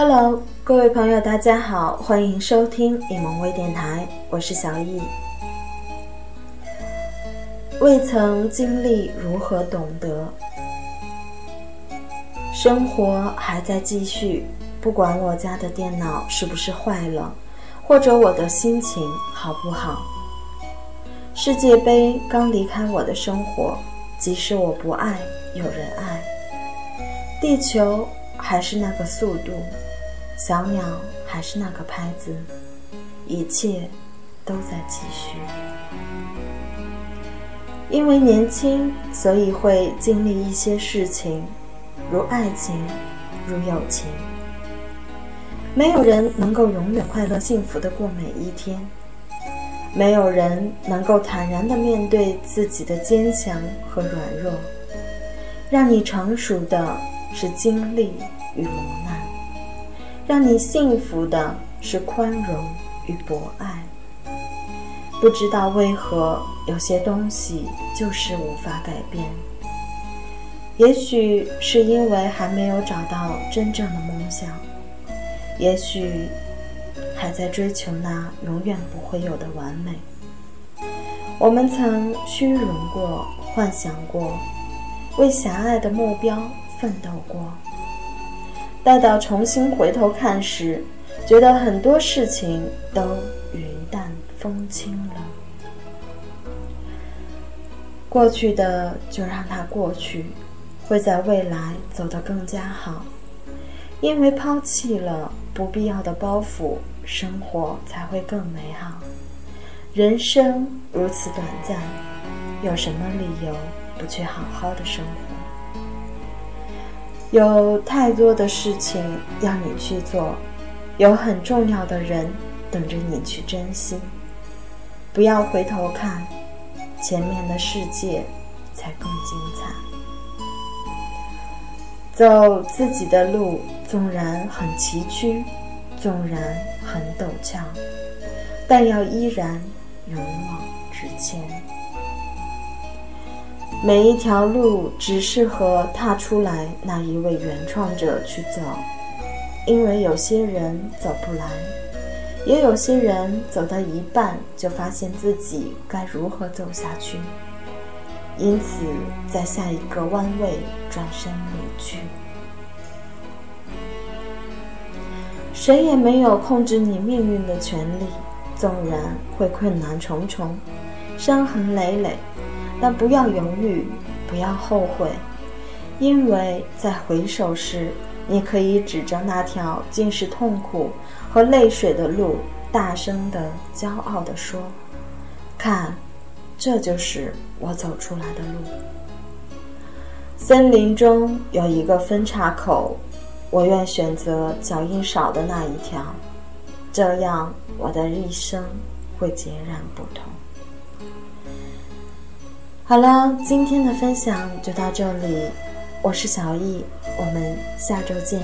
Hello，各位朋友，大家好，欢迎收听一萌微电台，我是小易。未曾经历，如何懂得？生活还在继续，不管我家的电脑是不是坏了，或者我的心情好不好。世界杯刚离开我的生活，即使我不爱，有人爱。地球还是那个速度。小鸟还是那个拍子，一切都在继续。因为年轻，所以会经历一些事情，如爱情，如友情。没有人能够永远快乐幸福的过每一天，没有人能够坦然的面对自己的坚强和软弱。让你成熟的是经历与磨难。让你幸福的是宽容与博爱。不知道为何有些东西就是无法改变。也许是因为还没有找到真正的梦想，也许还在追求那永远不会有的完美。我们曾虚荣过，幻想过，为狭隘的目标奋斗过。待到重新回头看时，觉得很多事情都云淡风轻了。过去的就让它过去，会在未来走得更加好。因为抛弃了不必要的包袱，生活才会更美好。人生如此短暂，有什么理由不去好好的生活？有太多的事情要你去做，有很重要的人等着你去珍惜。不要回头看，前面的世界才更精彩。走自己的路，纵然很崎岖，纵然很陡峭，但要依然勇往直前。每一条路只适合踏出来那一位原创者去走，因为有些人走不来，也有些人走到一半就发现自己该如何走下去，因此在下一个弯位转身离去。谁也没有控制你命运的权利，纵然会困难重重，伤痕累累。但不要犹豫，不要后悔，因为在回首时，你可以指着那条尽是痛苦和泪水的路，大声的、骄傲的说：“看，这就是我走出来的路。”森林中有一个分岔口，我愿选择脚印少的那一条，这样我的一生会截然不同。好了，今天的分享就到这里，我是小易，我们下周见。